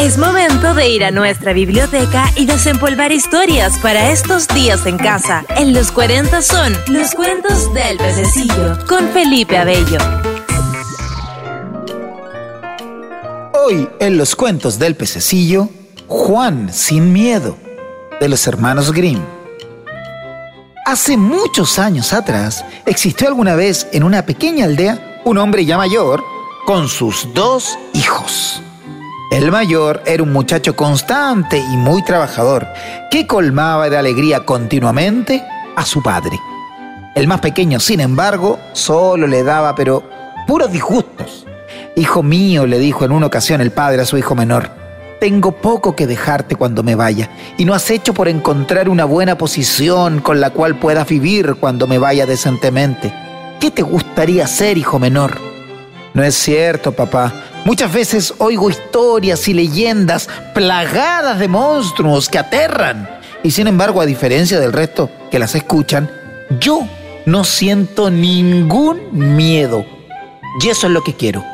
Es momento de ir a nuestra biblioteca y desempolvar historias para estos días en casa. En los 40 son los cuentos del pececillo con Felipe Abello. Hoy en los cuentos del pececillo, Juan sin miedo, de los hermanos Grimm. Hace muchos años atrás existió alguna vez en una pequeña aldea un hombre ya mayor con sus dos hijos. El mayor era un muchacho constante y muy trabajador, que colmaba de alegría continuamente a su padre. El más pequeño, sin embargo, solo le daba, pero puros disgustos. Hijo mío, le dijo en una ocasión el padre a su hijo menor, tengo poco que dejarte cuando me vaya, y no has hecho por encontrar una buena posición con la cual puedas vivir cuando me vaya decentemente. ¿Qué te gustaría hacer, hijo menor? No es cierto, papá. Muchas veces oigo historias y leyendas plagadas de monstruos que aterran. Y sin embargo, a diferencia del resto que las escuchan, yo no siento ningún miedo. Y eso es lo que quiero.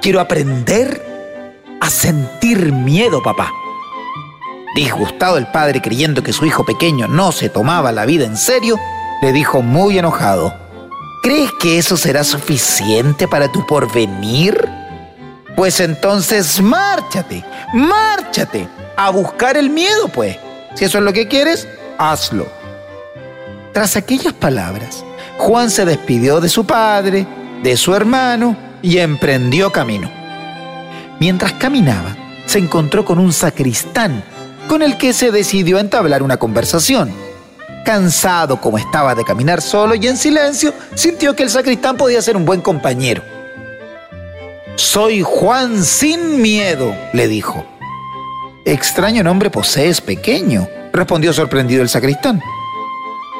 Quiero aprender a sentir miedo, papá. Disgustado el padre creyendo que su hijo pequeño no se tomaba la vida en serio, le dijo muy enojado, ¿crees que eso será suficiente para tu porvenir? Pues entonces márchate, márchate a buscar el miedo, pues. Si eso es lo que quieres, hazlo. Tras aquellas palabras, Juan se despidió de su padre, de su hermano y emprendió camino. Mientras caminaba, se encontró con un sacristán, con el que se decidió entablar una conversación. Cansado como estaba de caminar solo y en silencio, sintió que el sacristán podía ser un buen compañero. Soy Juan sin miedo, le dijo. Extraño nombre posees, pequeño, respondió sorprendido el sacristán.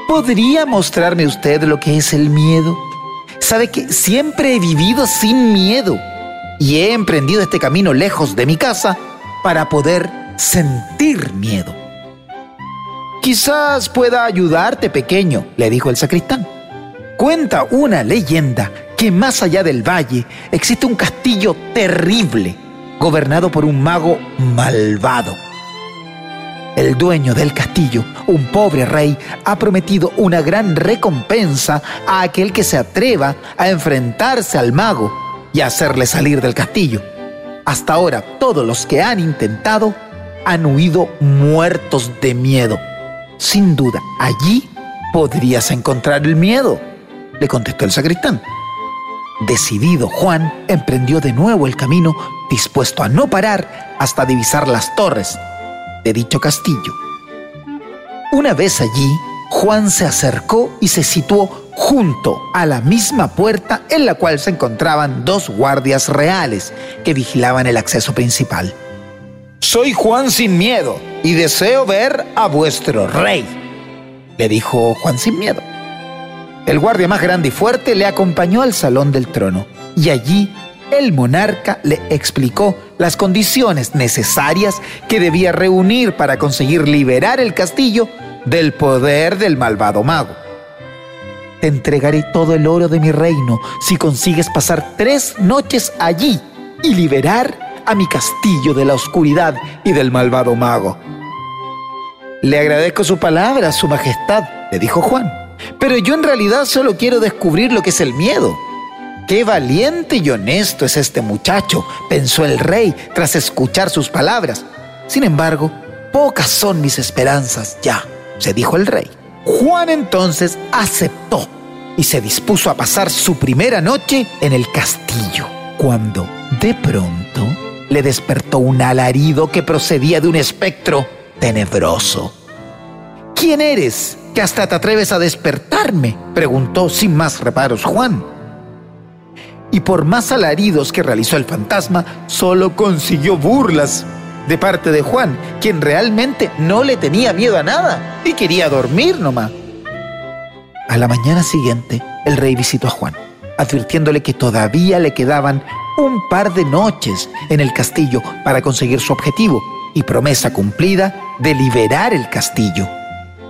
¿Podría mostrarme usted lo que es el miedo? Sabe que siempre he vivido sin miedo y he emprendido este camino lejos de mi casa para poder sentir miedo. Quizás pueda ayudarte, pequeño, le dijo el sacristán. Cuenta una leyenda que más allá del valle existe un castillo terrible, gobernado por un mago malvado. El dueño del castillo, un pobre rey, ha prometido una gran recompensa a aquel que se atreva a enfrentarse al mago y hacerle salir del castillo. Hasta ahora todos los que han intentado han huido muertos de miedo. Sin duda, allí podrías encontrar el miedo le contestó el sacristán. Decidido, Juan emprendió de nuevo el camino, dispuesto a no parar hasta divisar las torres de dicho castillo. Una vez allí, Juan se acercó y se situó junto a la misma puerta en la cual se encontraban dos guardias reales que vigilaban el acceso principal. Soy Juan sin miedo y deseo ver a vuestro rey, le dijo Juan sin miedo. El guardia más grande y fuerte le acompañó al salón del trono y allí el monarca le explicó las condiciones necesarias que debía reunir para conseguir liberar el castillo del poder del malvado mago. Te entregaré todo el oro de mi reino si consigues pasar tres noches allí y liberar a mi castillo de la oscuridad y del malvado mago. Le agradezco su palabra, Su Majestad, le dijo Juan. Pero yo en realidad solo quiero descubrir lo que es el miedo. Qué valiente y honesto es este muchacho, pensó el rey tras escuchar sus palabras. Sin embargo, pocas son mis esperanzas ya, se dijo el rey. Juan entonces aceptó y se dispuso a pasar su primera noche en el castillo, cuando de pronto le despertó un alarido que procedía de un espectro tenebroso. ¿Quién eres? que hasta te atreves a despertarme? preguntó sin más reparos Juan. Y por más alaridos que realizó el fantasma, solo consiguió burlas de parte de Juan, quien realmente no le tenía miedo a nada y quería dormir nomás. A la mañana siguiente, el rey visitó a Juan, advirtiéndole que todavía le quedaban un par de noches en el castillo para conseguir su objetivo y promesa cumplida de liberar el castillo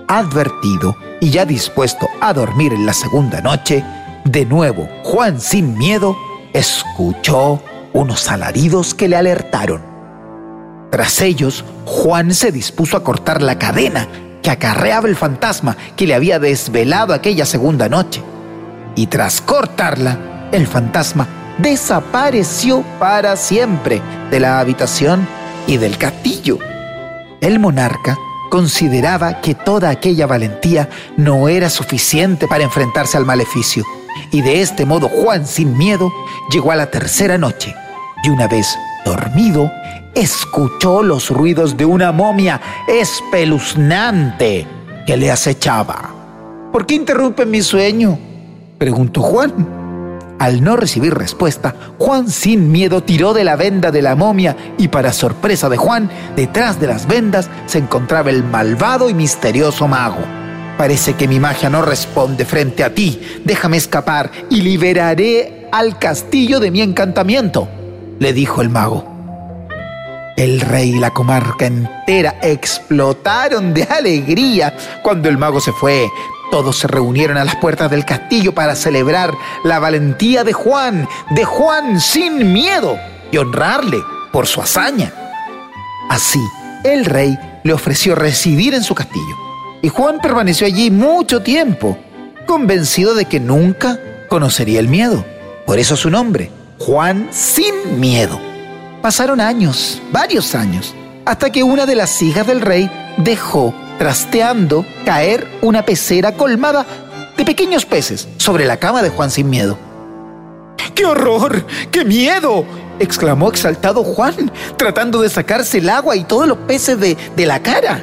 advertido y ya dispuesto a dormir en la segunda noche, de nuevo Juan sin miedo escuchó unos alaridos que le alertaron. Tras ellos, Juan se dispuso a cortar la cadena que acarreaba el fantasma que le había desvelado aquella segunda noche. Y tras cortarla, el fantasma desapareció para siempre de la habitación y del castillo. El monarca consideraba que toda aquella valentía no era suficiente para enfrentarse al maleficio, y de este modo Juan sin miedo llegó a la tercera noche, y una vez dormido, escuchó los ruidos de una momia espeluznante que le acechaba. ¿Por qué interrumpe mi sueño? preguntó Juan. Al no recibir respuesta, Juan sin miedo tiró de la venda de la momia y para sorpresa de Juan, detrás de las vendas se encontraba el malvado y misterioso mago. Parece que mi magia no responde frente a ti. Déjame escapar y liberaré al castillo de mi encantamiento, le dijo el mago. El rey y la comarca entera explotaron de alegría cuando el mago se fue. Todos se reunieron a las puertas del castillo para celebrar la valentía de Juan, de Juan sin miedo, y honrarle por su hazaña. Así, el rey le ofreció residir en su castillo, y Juan permaneció allí mucho tiempo, convencido de que nunca conocería el miedo. Por eso su nombre, Juan sin miedo. Pasaron años, varios años, hasta que una de las hijas del rey dejó, trasteando, caer una pecera colmada de pequeños peces sobre la cama de Juan sin miedo. ¡Qué horror! ¡Qué miedo! exclamó exaltado Juan, tratando de sacarse el agua y todos los peces de, de la cara.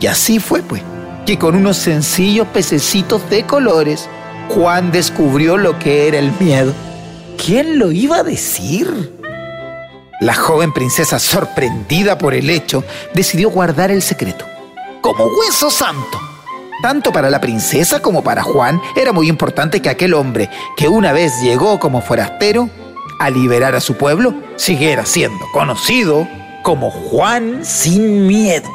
Y así fue, pues, que con unos sencillos pececitos de colores, Juan descubrió lo que era el miedo. ¿Quién lo iba a decir? La joven princesa, sorprendida por el hecho, decidió guardar el secreto, como hueso santo. Tanto para la princesa como para Juan era muy importante que aquel hombre, que una vez llegó como forastero, a liberar a su pueblo, siguiera siendo conocido como Juan sin miedo.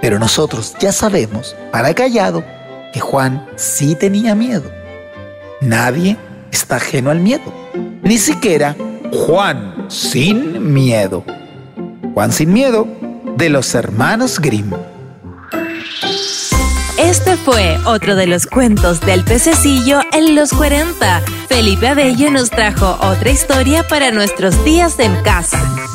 Pero nosotros ya sabemos, para callado, que Juan sí tenía miedo. Nadie está ajeno al miedo, ni siquiera Juan sin miedo. Juan sin miedo de los hermanos Grimm. Este fue otro de los cuentos del pececillo en los 40. Felipe Abello nos trajo otra historia para nuestros días en casa.